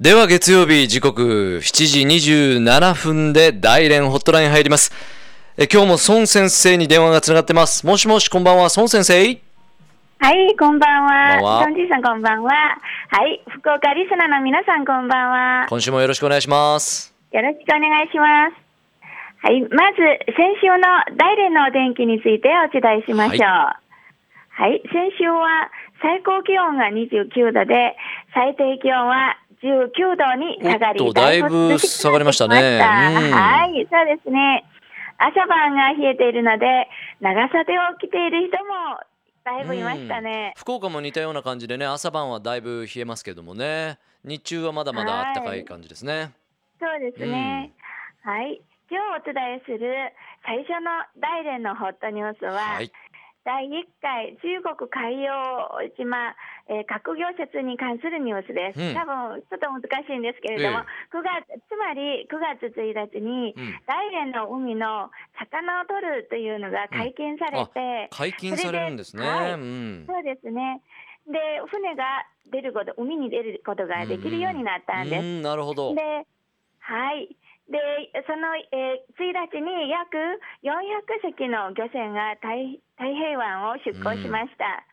では月曜日時刻7時27分で大連ホットライン入ります。え今日も孫先生に電話がつながってます。もしもし、こんばんは、孫先生。はい、こんばんは。こんばんはジョンジーさんこんばんは。はい、福岡リスナーの皆さんこんばんは。今週もよろしくお願いします。よろしくお願いします。はい、まず先週の大連のお天気についてお伝えしましょう。はい、先週は最高気温が29度で、最低気温は19度に下がり、おっとだいぶ下がりましたねはい、そうですね。朝晩が冷えているので、長袖を着ている人もだいぶいましたね。福岡も似たような感じでね、朝晩はだいぶ冷えますけどもね、日中はまだまだ暖かい感じですね。そうですね。はい。今日お伝えする最初の大連のホットニュースは、はい。第1回中国海洋島、えー核業説に関するニュースです。うん多分ちょっと難しいんですけれども、え9月つまり9月1日に、うん大連の海の魚を取るというのが解禁されて、解禁されるんですね。はいうん。そうですね。で、船が出ること、海に出ることができるようになったんです。うん、なるほど。で、はい。で、その、えー1日に約400隻の漁船が太太平湾を出港しました。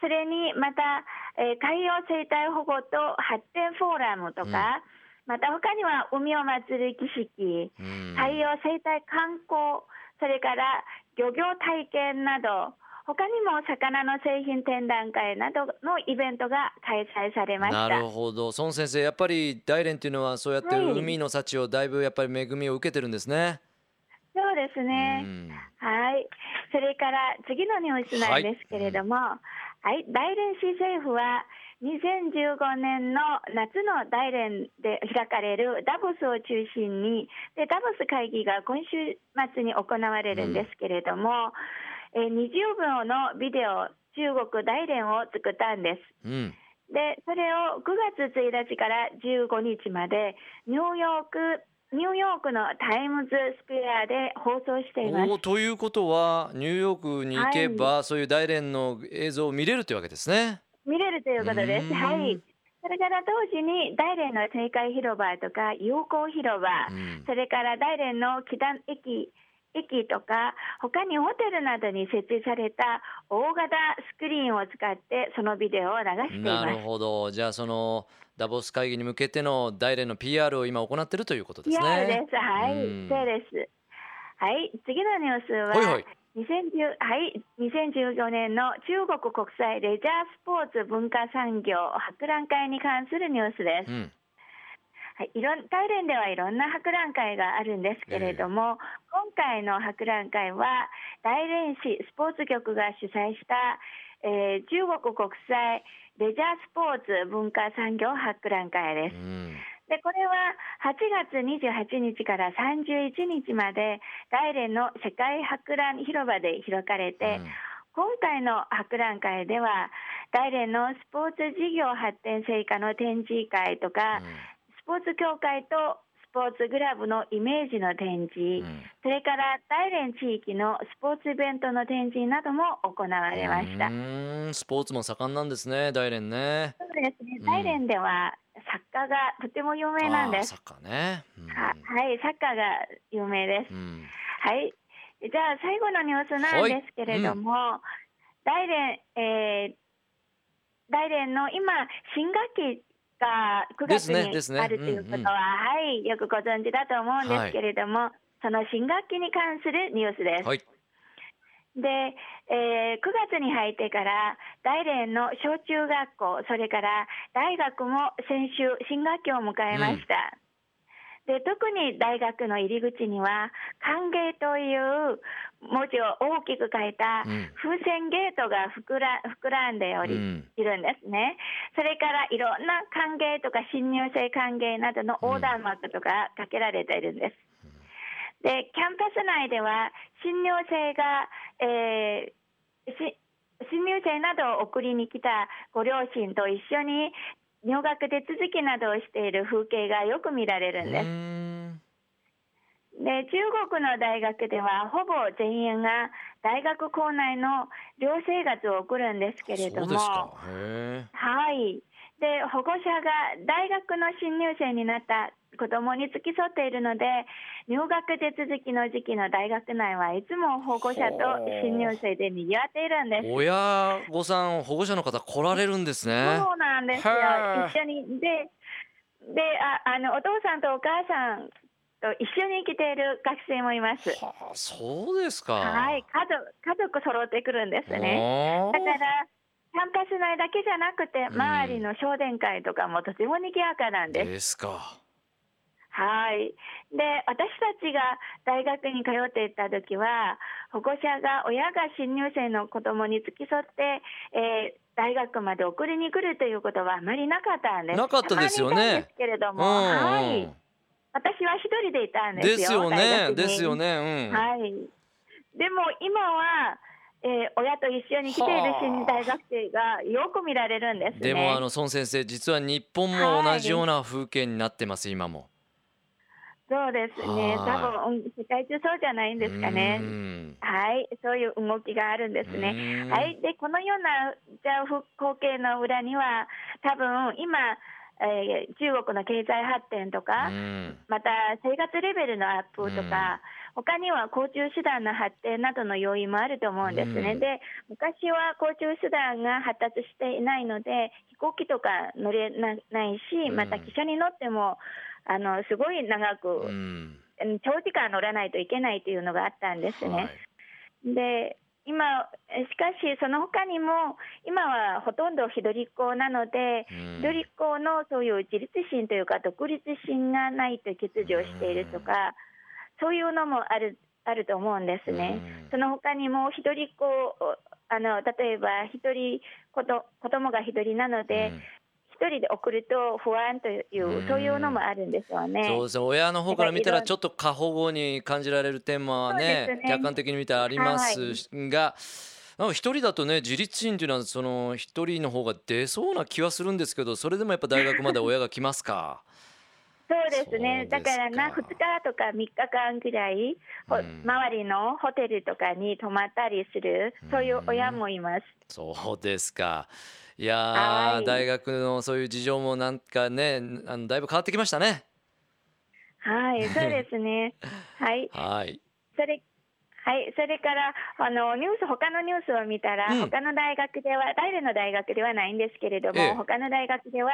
それにまた、えー海洋生態保護と発展フォーラムとか、また他には海を祭る儀式、うん。海洋生態観光、それから漁業体験など、他にも魚の製品展覧会などのイベントが開催されました。なるほど孫先生やっぱり大連っていうのはそうやってはい海の幸をだいぶやっぱり恵みを受けてるんですね。そうですね。うんはい。それから次のニュースなんですけれども、はい、大連市政府は2015年の夏の大連で開かれるダボスを中心に、でダボス会議が今週末に行われるんですけれども、えー20秒のビデオ、中国大連を作ったんです。うん。で、それを9月1日から15日まで、ニューヨーク、ニューヨークのタイムズスクエアで放送しています。ということはニューヨークに行けば、そういう大連の映像を見れるというわけですね。見れるということです。はい。それから同時に大連の正解広場とか友好広場、うんそれから大連の北駅駅とか他にホテルなどに設置された大型スクリーンを使ってそのビデオを流していなるます。ほどじゃあそのダボス会議に向けての大連の PR を今行っているということです PR ね。です。はい、うんそうです。はい、次のニュースは、はいはい2010はい、2014年の中国国際レジャースポーツ文化産業博覧会に関するニュースです。うんはい、いろん大連ではいろんな博覧会があるんですけれども、今回の博覧会は大連市スポーツ局が主催した、えー中国国際レジャースポーツ文化産業博覧会です。う。ん。でこれは8月28日から31日まで大連の世界博覧広場で開かれて、うん。今回の博覧会では大連のスポーツ事業発展成果の展示会とか、スポーツ協会とスポーツグラブのイメージの展示、うんそれから大連地域のスポーツイベントの展示なども行われました。スポーツも盛んなんですね大連ね。そうですねうん大連ではサッカーがとても有名なんです。あーサッカーね。うんははい、サッカーが有名です。うんはい。じゃあ最後のニュースなんですけれども、大連、えー大連の今新学期が9月にあるということは、うんうんはい、よくご存知だと思うんですけれども、その新学期に関するニュースです。はい。で、えー9月に入ってから大連の小中学校それから大学も先週新学期を迎えました、で特に大学の入り口には歓迎という文字を大きく書いたうん風船ゲートが膨ら膨らんでおり、うんいるんですね。それからいろんな歓迎とか新入生歓迎などの横断幕とかかけられているんです。で、キャンパス内では新入生が、えーし新入生などを送りに来たご両親と一緒に入学手続きなどをしている風景がよく見られるんです。で中国の大学ではほぼ全員が大学校内の寮生活を送るんですけれどもそうですか。へはいで保護者が大学の新入生になった子どもに付き添っているので入学手続きの時期の大学内はいつも保護者と新入生で賑わっているんです。親御さん保護者の方来られるんですね。そうなんですよ。一緒にででああのお父さんとお母さんと一緒に来ている学生もいます。はあそうですか。はい、家族家族揃ってくるんですね。だからキャンパス内だけじゃなくてん。周りの商店会とかもとても賑やかなんです。ですかはい。で、私たちが大学に通っていた時は、保護者が親が新入生の子供に付き添って、えー大学まで送りに来るということはあまりなかったんです。なかったですよねけれども、うんはい。私は一人でいたんですよ。ですよねですよねうん、はい。でも今は、えー親と一緒に来ている新大学生がよく見られるんですね。でもあの孫先生実は日本も同じような風景になってます今もそうですね。はい。多分うん世界中そうじゃないんですかね。う。ん。はい、そういう動きがあるんですね。うん。はい、でこのようなじゃあふ光景の裏には多分今、えー中国の経済発展とか、うん。また生活レベルのアップとか、他には交通手段の発展などの要因もあると思うんですね。うん。で昔は交通手段が発達していないので飛行機とか乗れなないしまたうん汽車に乗ってもあのすごい長く、うん。うん長時間乗らないといけないというのがあったんですね。はい。で今えしかしその他にも今はほとんど一人っ子なので、うん。一人っ子のそういう自立心というか独立心がないと欠如しているとか、そういうのもあるあると思うんですね。うん。その他にも一人っ子あの例えば一人子と子供が一人なので、一人で送ると不安という、うんそういうのもあるんですよね。そうですね親の方から見たらちょっと過保護に感じられる点もねね客観的に見たらありますが、なんか一人だとね自立心というのはその一人の方が出そうな気はするんですけどそれでもやっぱ大学まで親が来ますか？そうですね。だからな、2日とか3日間ぐらい、ほうん周りのホテルとかに泊まったりする、そういう親もいます。そうですか。いや大学のそういう事情もなんかねあのだいぶ変わってきましたね。はい、そうですね。はい。はい。それはい、それからあのニュース他のニュースを見たら、うん。他の大学では誰の大学ではないんですけれども、ええ。他の大学では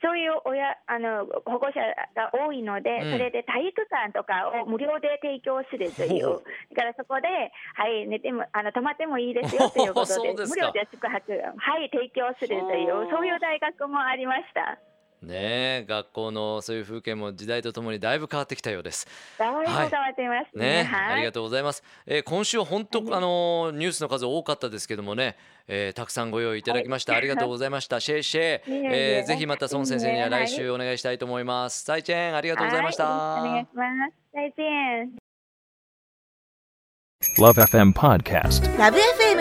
そういう親あの保護者が多いので、うん。それで体育館とかを無料で提供するという。だからそこで、はい、寝てもあの泊まってもいいですよということで 無料で宿泊、はい、提供するというそういう大学もありました。ねえ学校のそういう風景も時代とともにだいぶ変わってきたようです。だいぶ変わっていますね。ね、はい、ありがとうございます。えー今週は本当、あのニュースの数多かったですけどもね、えーたくさんご用意いただきました。はいありがとうございました。シェイシェイ、いえーぜひまた孫先生には来週お願いしたいと思います。サイチェンありがとうございました。お願いします。再见。Love FM Podcast. ラブ f m